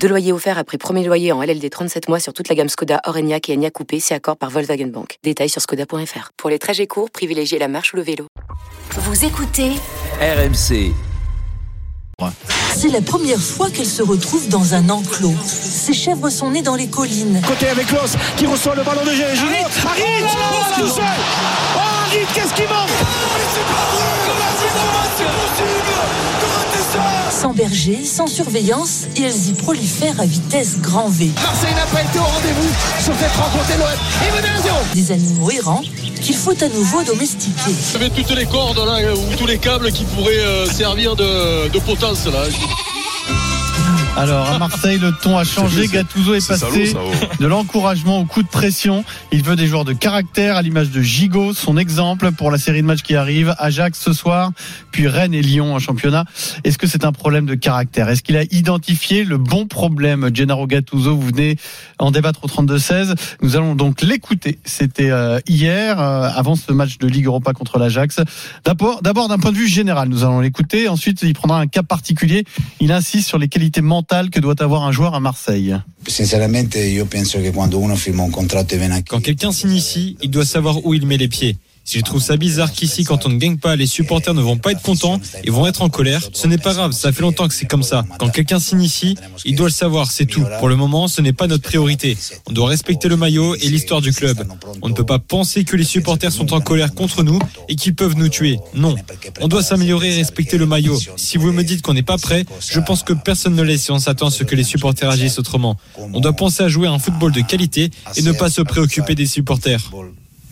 Deux loyers offerts après premier loyer en LLD 37 mois sur toute la gamme Skoda, Orenia et Enya Coupé, c'est accord par Volkswagen Bank. Détails sur skoda.fr. Pour les trajets courts, privilégiez la marche ou le vélo. Vous écoutez RMC. C'est la première fois qu'elles se retrouvent dans un enclos. Ces chèvres sont nées dans les collines. Côté avec Los qui reçoit le ballon de Gilles. Seul Oh Harit, qu'est-ce qui manque? Sans berger, sans surveillance, et elles y prolifèrent à vitesse grand V. Marseille n'a pas été au rendez-vous sur cette rencontre et Des animaux errants qu'il faut à nouveau domestiquer. Vous avez toutes les cordes là, ou tous les câbles qui pourraient euh, servir de, de potence là. Alors à Marseille, le ton a changé. Gattuso est, passé de l'encouragement au coup de pression. Il veut des joueurs de caractère, à l'image de Gigot, son exemple pour la série de matchs qui arrive. Ajax ce soir, puis Rennes et Lyon en championnat. Est-ce que c'est un problème de caractère? Est-ce qu'il a identifié le bon problème? Gennaro Gattuso, vous venez en débattre au 32-16. Nous allons donc l'écouter. C'était euh, hier, euh, avant ce match de Ligue Europa contre l'Ajax. D'abord, d'abord d'un point de vue général, nous allons l'écouter. Ensuite, il prendra un cas particulier. Il insiste sur les qualités mentales que doit avoir un joueur à Marseille Quand quelqu'un s'initie, il doit savoir où il met les pieds. Si je trouve ça bizarre qu'ici, quand on ne gagne pas, les supporters ne vont pas être contents et vont être en colère, ce n'est pas grave, ça fait longtemps que c'est comme ça. Quand quelqu'un s'initie, il doit le savoir, c'est tout. Pour le moment, ce n'est pas notre priorité. On doit respecter le maillot et l'histoire du club. On ne peut pas penser que les supporters sont en colère contre nous et qu'ils peuvent nous tuer. Non. On doit s'améliorer et respecter le maillot. Si vous me dites qu'on n'est pas prêt, je pense que personne ne l'est si on s'attend à ce que les supporters agissent autrement. On doit penser à jouer un football de qualité et ne pas se préoccuper des supporters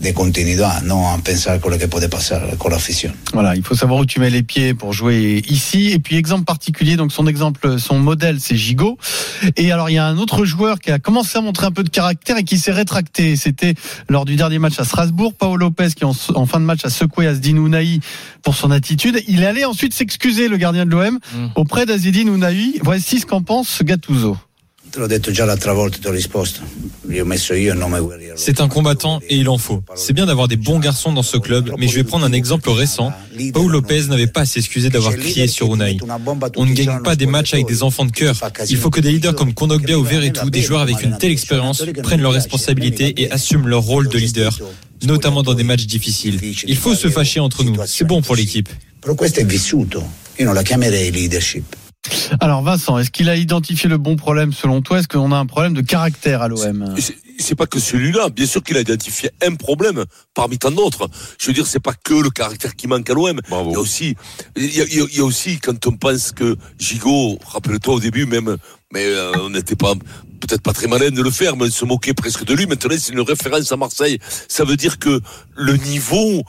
de continuidad, non à penser à ce qui peut passer avec l'afición. Voilà, il faut savoir où tu mets les pieds pour jouer ici. Et puis exemple particulier, donc son exemple, son modèle, c'est Gigot. Et alors il y a un autre joueur qui a commencé à montrer un peu de caractère et qui s'est rétracté. C'était lors du dernier match à Strasbourg, Paolo Lopez qui en, en fin de match a secoué Asdin Ounahi pour son attitude. Il allé ensuite s'excuser, le gardien de l'OM, mmh. auprès d'Azidine Ounahi. Voici ce qu'en pense Gattuso. C'est un combattant et il en faut. C'est bien d'avoir des bons garçons dans ce club, mais je vais prendre un exemple récent. Paul Lopez n'avait pas à s'excuser d'avoir crié sur Unai. On ne gagne pas des matchs avec des enfants de cœur. Il faut que des leaders comme Kondogbia ou Verretou, des joueurs avec une telle expérience, prennent leurs responsabilités et assument leur rôle de leader, notamment dans des matchs difficiles. Il faut se fâcher entre nous. C'est bon pour l'équipe. Alors Vincent, est-ce qu'il a identifié le bon problème selon toi? Est-ce qu'on a un problème de caractère à l'OM c'est pas que celui-là. Bien sûr qu'il a identifié un problème parmi tant d'autres. Je veux dire, c'est pas que le caractère qui manque à l'OM. Il y a aussi, il y a, il y a, aussi quand on pense que Gigot, rappelle-toi au début même, mais euh, on n'était pas peut-être pas très malin de le faire, mais on se moquait presque de lui. Maintenant, c'est une référence à Marseille. Ça veut dire que le niveau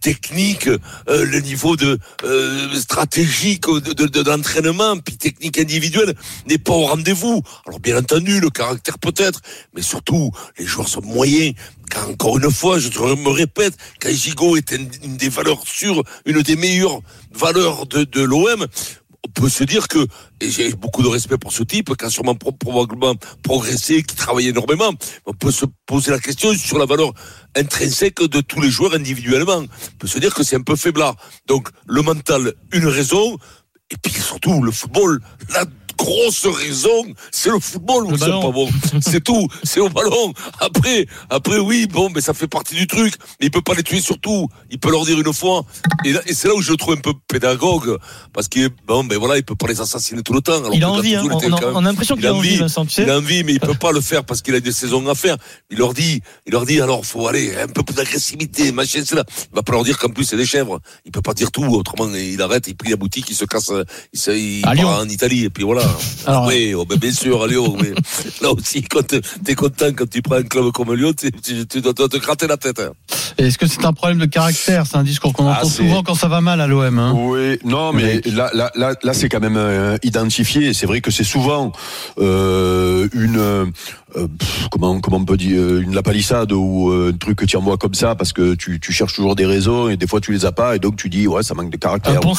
technique, euh, le niveau de euh, stratégique de, de, d'entraînement, puis technique individuelle n'est pas au rendez-vous. Alors bien entendu, le caractère peut-être, mais surtout les joueurs sont moyens. Car encore une fois, je me répète, Gigot est une, des valeurs sûres, une des meilleures valeurs de, de l'OM, on peut se dire que, et j'ai beaucoup de respect pour ce type, qui a sûrement probablement progressé, qui travaille énormément, on peut se poser la question sur la valeur intrinsèque de tous les joueurs individuellement. On peut se dire que c'est un peu faiblard. Donc, le mental, une raison, et puis surtout, le football, là, grosse raison, c'est le football où c'est pas bon? C'est tout, c'est au ballon. Après, après oui, bon, mais ça fait partie du truc. Mais il peut pas les tuer surtout. Il peut leur dire une fois. Et, et c'est là où je le trouve un peu pédagogue, parce qu'il bon, ben voilà, il peut pas les assassiner tout le temps. Alors il a envie, hein. on, a l'impression qu'il a envie, Vincent, tu sais. Il a envie, mais il peut pas le faire parce qu'il a des saisons à faire. Il leur dit, il leur dit, alors faut aller un peu plus d'agressivité, machin, c'est là. Il va pas leur dire qu'en plus c'est des chèvres. Il peut pas dire tout, autrement il arrête, il prie la boutique, il se casse, il, il part en Italie et puis voilà. Alors, oui, oh, bien sûr, à Lyon. mais là aussi, quand t'es content quand tu prends un club comme Lyon, tu, tu dois te gratter la tête. Hein. Est-ce que c'est un problème de caractère C'est un discours qu'on entend ah, souvent quand ça va mal à l'OM. Hein oui, non, mais là, là, là, là c'est quand même euh, identifié. C'est vrai que c'est souvent euh, une euh, comment comment on peut dire une la palissade ou un truc que tu envoies comme ça parce que tu, tu cherches toujours des raisons et des fois tu les as pas et donc tu dis ouais ça manque de caractère ou,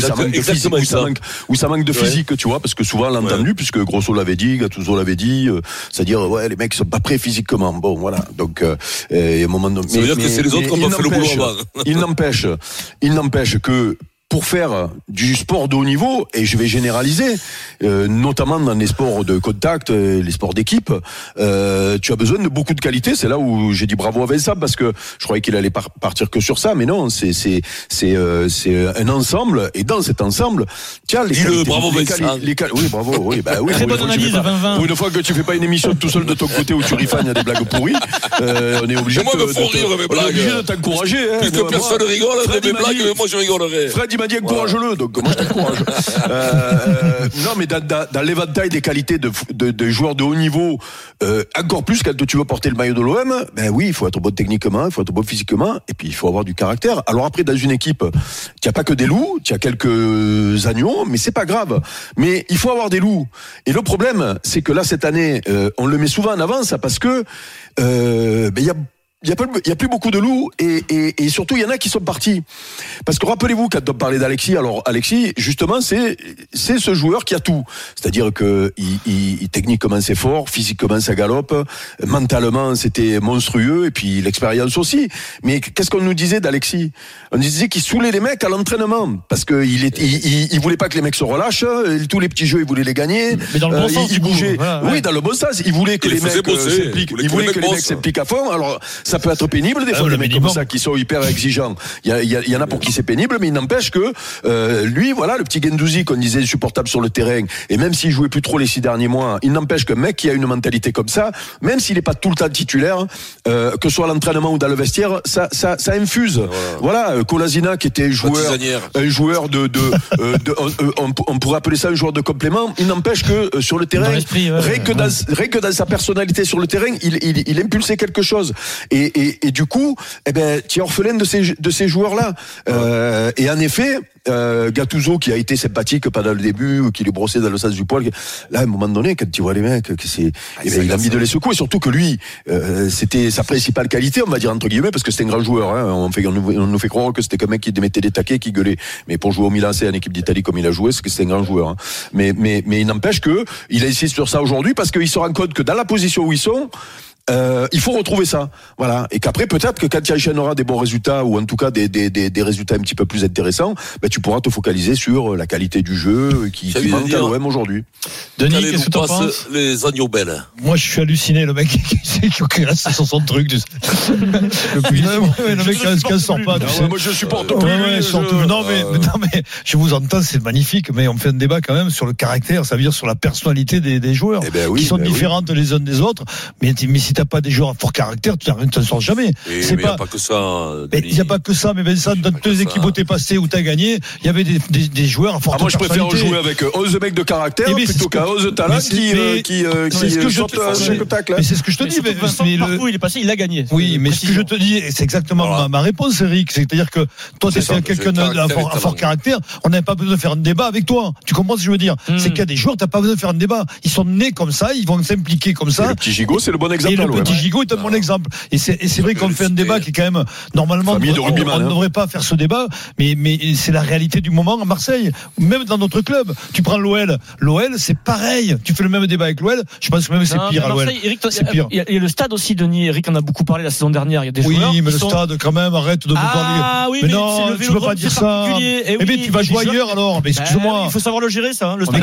ça manque de physique ou ça manque, ou ça manque de physique tu vois parce que souvent l'entendu puisque Grosso l'avait dit Gattuso l'avait dit c'est-à-dire ouais les mecs sont pas prêts physiquement. Bon voilà. Donc euh, et à un moment donné mais, c'est les autres qui ont fait le boulot Il n'empêche, il n'empêche que pour faire du sport de haut niveau, et je vais généraliser, euh, notamment dans les sports de contact, euh, les sports d'équipe, euh, tu as besoin de beaucoup de qualité. C'est là où j'ai dit bravo à Vincent parce que je croyais qu'il allait partir que sur ça, mais non, c'est c'est c'est c'est un ensemble, et dans cet ensemble, tiens les qualités, bravo les, Vincent. Les, oui, bravo, oui, bah oui. Très bonne analyse, Pour une fois que tu fais pas une émission tout seul de ton côté où tu rifagnes à des blagues pourries, on est obligé moi, de, de, de t'encourager. Hein, Puisque personne rigole, mes blagues, moi je rigolerais m'a dit encourage-le, donc moi je t'encourage. euh, non, mais dans, dans, dans l'éventail des qualités de, de, de, joueurs de haut niveau, euh, encore plus quand tu veux porter le maillot de l'OM, ben oui, il faut être bon techniquement, il faut être bon physiquement, et puis il faut avoir du caractère. Alors après, dans une équipe, tu n'as pas que des loups, tu as quelques agneaux, mais c'est pas grave. Mais il faut avoir des loups. Et le problème, c'est que là, cette année, euh, on le met souvent en avance parce que ben, il y a il n'y a, a, plus beaucoup de loups et, et, et, surtout il y en a qui sont partis. Parce que rappelez-vous quand on parlait d'Alexis, alors Alexis justement c'est c'est ce joueur qui a tout, c'est-à-dire que il, il, techniquement c'est fort, physiquement ça galope, mentalement c'était monstrueux et puis l'expérience aussi. Mais qu'est-ce qu'on nous disait d'Alexis? On disait qu'il saoulait les mecs à l'entraînement parce que il, est, il, il, voulait pas que les mecs se relâchent, tous les petits jeux il voulait les gagner. Mais dans le bon euh, sens, il, bougeait. oui, dans le bon sens, il voulait que les mecs s'impliquent. Il voulait que les mecs s'impliquent à fond. Alors ça peut être pénible des ah fois des mecs comme ça qui sont hyper exigeants. Il y, a, il y, en a pour qui c'est pénible, mais il n'empêche que euh, lui, voilà, le petit Gendouzi qu'on disait insupportable sur le terrain, et même s'il jouait plus trop les six derniers mois, il n'empêche qu'un mec qui a une mentalité comme ça, même s'il n'est pas tout le temps titulaire, euh, que ce soit à l'entraînement ou dans le vestiaire, ça, ça, ça infuse. Voilà, voilà Colasina qui était joueur, un joueur de, de, euh, de on, on, pourrait appeler ça un joueur de complément. Il n'empêche que sur le terrain, ouais, rien, que dans, rien que dans sa personnalité sur le terrain, il, il, il impulsait quelque chose. Et, et, et, du coup, eh ben, tu es orphelin de ces, de ces joueurs-là. Euh, et en effet, euh, Gattuso qui a été sympathique pendant le début, qui les brossait dans le sens du poil. Là, à un moment donné, quand tu vois les mecs, que c'est, ah, eh ben, il a mis de les secouer. Surtout que lui, euh, c'était sa principale qualité, on va dire entre guillemets, parce que c'était un grand joueur. Hein. On, fait, on, nous, fait croire que c'était qu'un mec qui mettait des taquets, qui gueulait. Mais pour jouer au Milan, c'est en équipe d'Italie comme il a joué, c'est que c'était un grand joueur. Hein. Mais, mais, mais il n'empêche que il insiste sur ça aujourd'hui parce qu'il se rend compte que dans la position où ils sont, euh, il faut retrouver ça, voilà, et qu'après peut-être que quand tu aura des bons résultats ou en tout cas des, des, des, des résultats un petit peu plus intéressants, ben, tu pourras te focaliser sur la qualité du jeu qui, qui manque à l'OM aujourd'hui. Denis, qu'est-ce que tu penses Les agneaux belles. Moi, je suis halluciné, le mec qui reste sur son truc. le, le mec qui ne sort pas. moi, je supporte plus. Non, mais, non, mais je vous entends, c'est magnifique, mais on fait un débat quand même sur le caractère, ça veut dire sur la personnalité des, des joueurs, eh ben oui, qui sont ben différentes les uns des autres. Mais, mais si t'as pas des joueurs à fort caractère, tu ne t'en sors jamais. C'est pas, il n'y a pas que ça. Il n'y a pas que ça, mais Vincent, dans toutes les équipes où t'es passé, où t'as gagné, il y avait des, des, des joueurs à fort ah, Moi, je préfère jouer avec 11 mecs de caractère eh plutôt qu'à 11 talents qui, euh, qui, euh, qui sortent à spectacle. Mais c'est ce que je te dis. Vincent, partout il est passé, il a gagné. Oui, mais ce que je te dis, c'est exactement ma réponse, Eric. C'est-à-dire que toi, tu es quelqu'un à fort caractère, on n'avait pas besoin de faire un débat avec toi. Tu comprends ce que je veux dire? Hmm. C'est qu'il y a des joueurs, t'as pas besoin de faire un débat. Ils sont nés comme ça, ils vont s'impliquer comme ça. Le petit Gigot, c'est le bon exemple. Le petit Gigot est un bon exemple. Et c'est vrai qu'on fait un débat qui est quand même normalement on, ne hein. devrait pas faire ce débat, mais mais c'est la réalité du moment à Marseille, même dans notre club. Tu prends l'OL, l'OL c'est pareil. Tu fais le même débat avec l'OL, je pense que même c'est pire à l'OL. C'est pire. Il y a le stade aussi, Denis. Eric en a beaucoup parlé la saison dernière. Il y a des oui, joueurs. Oui, mais le stade quand même, arrête de me parler. Ah oui, mais, non, tu peux pas dire ça. Mais, eh oui, tu vas jouer ailleurs alors. Mais excuse-moi. Ben il faut savoir le gérer ça. Le stade.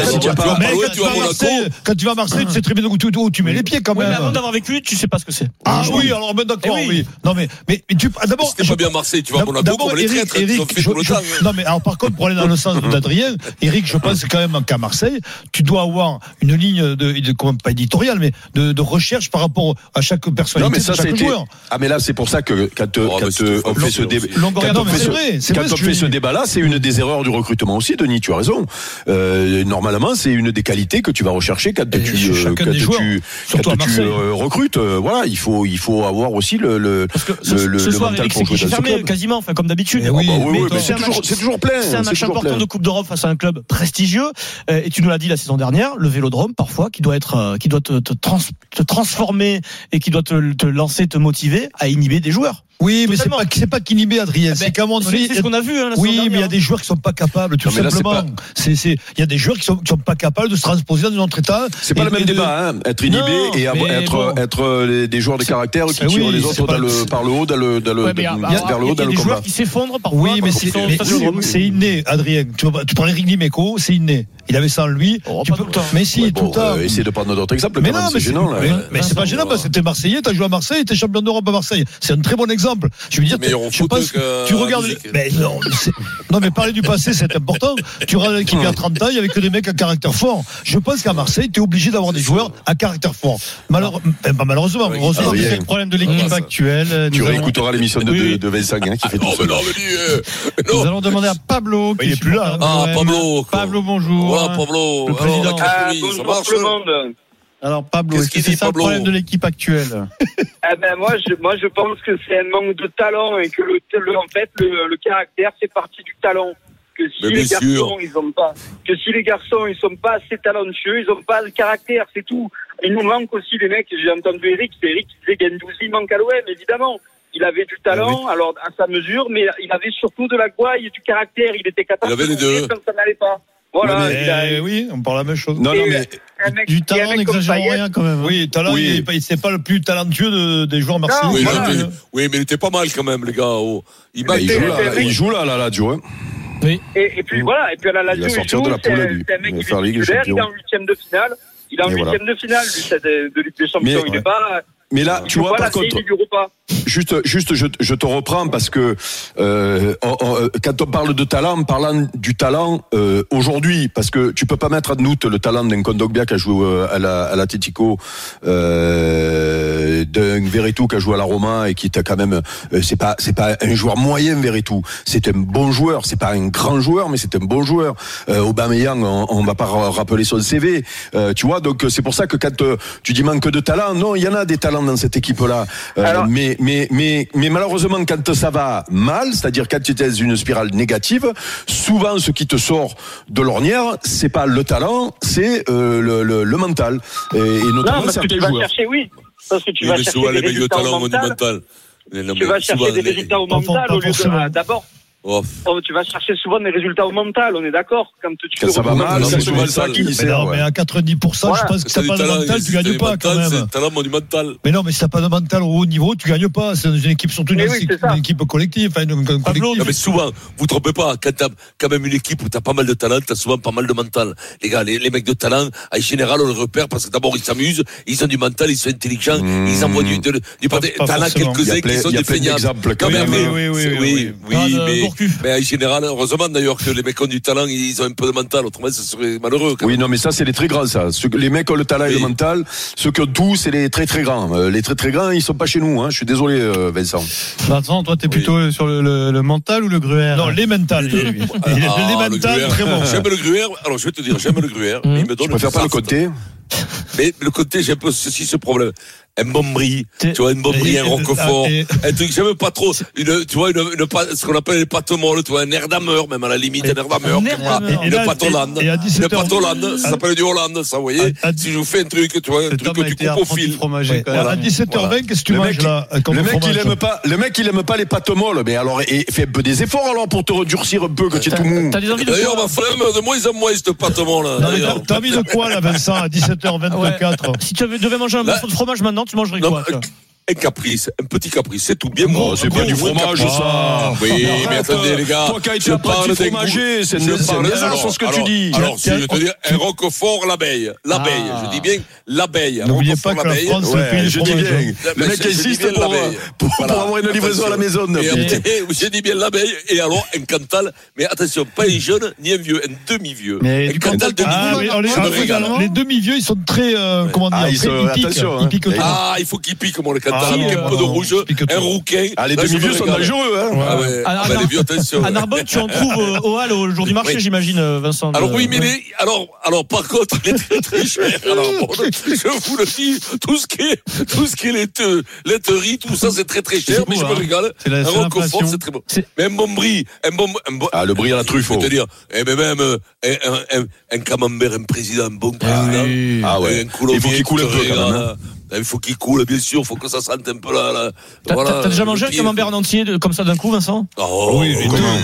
Quand tu vas à Marseille, tu sais très bien où tu mets les pieds quand même. Avant d'avoir vécu, tu sais pas ce que c'est. Ah oui, alors ben d'accord, Eh oui. oui. Non mais mais, mais tu d'abord C'était pas bien Marseille, tu vas à Monaco D'abord, comme les Eric, traîtres, Eric, fait je- tout le je- temps. non mais alors par contre pour aller dans le sens d'Adrien, Eric, je pense quand même qu'à Marseille, tu dois avoir une ligne de, de comment, pas éditoriale, mais de, de recherche par rapport à chaque Non, personnalité mais ça, de chaque joueur. Ah, mais là, c'est pour ça que quand, Oh, quand euh, on fait ce débat. Quand non, on fait c'est ce- quand on fait dis. débat-là, c'est une des erreurs du recrutement aussi, Denis, tu as raison. Euh, normalement, c'est une des qualités que tu vas rechercher quand tu, euh, chacun quand des tu, joueurs, surtout quand à tu Marseille. euh, recrutes. Euh, voilà, il faut, il faut avoir aussi le, le, Parce que ce, le, ce le soir, mental pour jouer fermé, quasiment, enfin, comme d'habitude. Eh oui, Ah bah oui, mais oui, c'est toujours, plein. C'est un match important plein. de Coupe d'Europe face à un club prestigieux. Euh, et tu nous l'as dit la saison dernière, le Vélodrome parfois qui doit être, euh, qui doit te, te, trans- te transformer et qui doit te, te lancer, te motiver à inhiber des joueurs. Oui, mais c'est pas c'est pas qu'inhibé Adrien, c'est Ben, qu'à un moment donné, C'est ce qu'on a vu. Hein, la Oui, mais il y a des joueurs qui sont pas capables, tout Non, là, c'est simplement. C'est, c'est, il y a des joueurs qui sont, qui sont pas capables de se transposer dans un autre état. C'est pas le même de- débat, hein. être inhibé Non, et être, bon. être euh, les- des joueurs de caractère qui Ah oui, tirent les c'est autres dans le, par le haut, dans le, dans le, Ouais, il y a- dans- vers le il y haut, a le des combat. joueurs qui s'effondrent parfois. Oui, mais c'est, c'est inné, Adrien. Tu, prends Eric Limeco, c'est inné. Il avait ça en lui. Tu peux, tout le temps. mais si, tout le temps. euh, essaye de prendre d'autres exemples. mais non, c'est c'est, gênant, là. mais, mais c'est pas gênant parce que t'es Marseillais, t'as joué à Marseille, t'es champion d'Europe à Marseille. C'est un très bon exemple. Je veux dire, je que tu à la regardes, mais non, mais parler du passé, c'est important. Tu regardes l'équipe il y a 30 ans, il y avait que des mecs à caractère fort. Je pense qu'à Marseille, t'es obligé d'avoir des joueurs à caractère fort. Malheure- ben, malheureusement, Oui, heureusement. ah C'est le problème de l'équipe Ah, actuelle. Tu réécouteras l'émission de, Oui. de, de Vincent hein, qui fait Non, tout mais ça. non, mais dis, euh, Nous allons demander à Pablo. qui Il est plus là, Ah. Pablo. Pablo, bonjour. Pablo. Le président. Ah, bonjour tout le monde. Alors Pablo, Qu'est-ce est-ce que qu'il c'est ça le problème de l'équipe actuelle? Ah ben moi je moi je pense que c'est un manque de talent et que le, le- en fait le, le caractère c'est partie du talent. Que si Mais les garçons sûr. ils ont pas que si les garçons ils sont pas assez talentueux, ils ont pas le caractère, c'est tout. Il nous manque aussi les mecs, j'ai entendu Eric, c'est Eric qui disait Gendouzi il manque à l'OM évidemment. Il avait du talent, alors à sa mesure, mais il avait surtout de la gouaille et du caractère. Il était capable Il avait de les deux. quand ça n'allait pas. Voilà. Ouais, mais- il a- Eh oui, on parle la même chose. Non, non, mais mec- Du talent, n'exagérons rien quand même. hein. Oui, talent, Oui. il il- c'est pas le plus talentueux de- des joueurs marseillais. Oui, Voilà. mais, oui, mais il était pas mal quand même, les gars. Oh. Il bat il joue là, il joue là, là, là, Joe. hein. Et, et puis voilà, et puis à la Il va Lazio, il sortir joue, de la c'est poule, un, mec Il va qui faire est Ligue des titulaire, il est en huitième de finale. Il est en huitième de finale de Ligue des Champions. Mais- il ouais. est pas. Mais là, tu vois, par contre, juste, juste, je, je te reprends parce que euh, on- on- quand on parle de talent, parlant du talent euh, aujourd'hui, parce que tu peux pas mettre en doute le talent d'un Kondogbia qui a joué euh, à la à l'Atletico, euh, d'un Veretout qui a joué à la Roma et qui était quand même, euh, c'est pas c'est pas un joueur moyen Veretout, c'est un bon joueur, c'est pas un grand joueur, mais c'est un bon joueur. Euh, Aubameyang, on, on va pas ra- rappeler son CV, euh, tu vois, donc c'est pour ça que quand euh, tu dis manque de talent, non, il y en a des talents dans cette équipe-là. Euh, Alors- mais, mais, mais, mais malheureusement, quand ça va mal, c'est-à-dire quand tu es dans une spirale négative, souvent ce qui te sort de l'ornière, c'est pas le talent, c'est euh, le, le, le mental. Et, et Non, notamment parce que tu certains vas joueurs. chercher, oui. Parce que tu vas chercher souvent des résultats talent au mental. non, Tu vas chercher des résultats au mental au lieu de. D'abord, Oh, oh, tu vas chercher souvent des résultats au mental, on est d'accord. Quand tu Quand ça va mal, c'est souvent ça qui Mais, non, mais à 90%, Voilà. je pense que c'est t'as du pas de talent, mental, tu gagnes du pas mental, quand C'est même. un talent monumental. Mais non, mais si t'as pas de mental au haut niveau, tu gagnes pas. C'est une équipe, surtout une, oui, une équipe collective, enfin, une. Non, mais souvent, vous trompez pas, quand t'as quand même une équipe où t'as pas mal de talent, t'as souvent pas mal de mental. Les gars, les, les mecs de talent, en général, on les repère parce que d'abord, ils s'amusent, ils ont du mental, ils sont intelligents, Mmh. ils envoient du, du Pas- T'en as quelques-uns qui sont des même. oui, oui, oui, Ah, mais, en général, heureusement d'ailleurs que les mecs ont du talent, ils ont un peu de mental, autrement, ce serait malheureux. quand Oui, même. non, mais ça, c'est les très grands, ça. Ceux les mecs ont le talent et le mental. Ceux qui ont tout, c'est les très très grands. Euh, les très très grands, ils sont pas chez nous. Hein. Je suis désolé, euh, Vincent. Vincent, toi, t'es plutôt sur le, le- le mental ou le gruère Non, les mentales. Ah, les le mentales, très bon. J'aime le gruyère. Alors, je vais te dire, j'aime le gruyère. mais il me donne Je préfère pas le côté. Mais le côté, j'ai un peu ceci, ce problème. Un T'es- tu vois, une bonne brie, un roquefort, et- un truc, j'aime pas trop, une, tu vois, une, une pâte- ce qu'on appelle les pâtes molles, tu vois, un air d'ameur, même à la limite, un air d'ameur, Un quelque air part. d'ameur. Et Une pâte Hollande. Une 17 pâte Hollande, ça s'appelle du Hollande, ça, vous voyez. Si je vous fais un truc, tu vois, un truc que tu coupes au fil. À même. 17h20, qu'est-ce que tu manges là comme le mec, il aime pas, le mec, il aime pas les pâtes molles. Mais alors, fais un peu des efforts alors pour te redurcir un peu que tu es tout mou. T'as des envies de D'ailleurs, ma flemme, de moins en moins, cette pâte molle, t'as- envie de quoi là, Vincent, à 17h24 Si tu devais manger un morceau de fromage maintenant, tu mangerais Non, quoi un caprice, un petit caprice, c'est tout bien. Bon, c'est pas du fromage, ça. Oui, mais attendez, les gars. Toi qui as été apprenti fromager, c'est désastre ce que tu dis. Alors, si je te dis un roquefort, l'abeille. L'abeille, je dis bien l'abeille. N'oubliez pas que la France, c'est le pays je dis bien. Le mec insiste pour avoir une livraison à la maison. J'ai dit bien l'abeille, et alors un Cantal, mais attention, pas un jeune, ni un vieux, un demi-vieux. Un Cantal demi-vieux. Les demi-vieux, ils sont très, euh, comment dire, ils piquent. Ah, il faut qu'ils piquent, comme le Cantal, un peu de rouge, un rouquin. Ah, les demi-vieux sont dangereux, hein. Ah. Ah, les vieux, attention. À Narbonne, tu en trouves euh, au hall au jour du marché, j'imagine, euh, Vincent. Alors oui, mais alors, alors par contre, il est très très cher. Alors, je vous le dis, tout ce qui est, tout ce qui est laiterie, tout ça, c'est très très cher, mais je me hein. régale. Un roquefort, c'est très bon. Mais un bon brie, un bon, un bon. Ah, le brie à la truffe. Je te dire, eh même un, un, un, camembert, un président, un bon ah président. Ah ouais. Il faut qu'il coule un peu quand même. Hein. Il faut qu'il coule, bien sûr, il faut que ça sente un peu là. là. T'as voilà, déjà mangé un camembert en entier comme ça d'un coup, Vincent? Oh oui,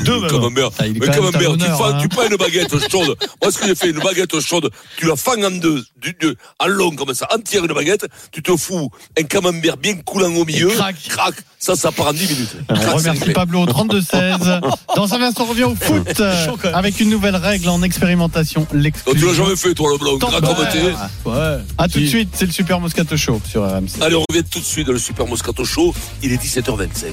deux, deux camembert. Ah, mais camembert, tu, fais, tu prends une baguette chaude. Moi, ce que j'ai fait, une baguette chaude, tu la fends en deux, du, deux, en long comme ça, entière une baguette, tu te fous un camembert bien coulant au milieu, crac, crac, ça, ça part en 10 minutes. On remercie Pablo, 32-16. Dans un instant, on revient au foot avec une nouvelle règle en expérimentation. Tu l'as jamais fait, toi, le blanc, Ouais. À tout de suite, c'est le Super Moscato Show sur RMC. Allez, on revient tout de suite dans le Super Moscato Show. Il est 17h25.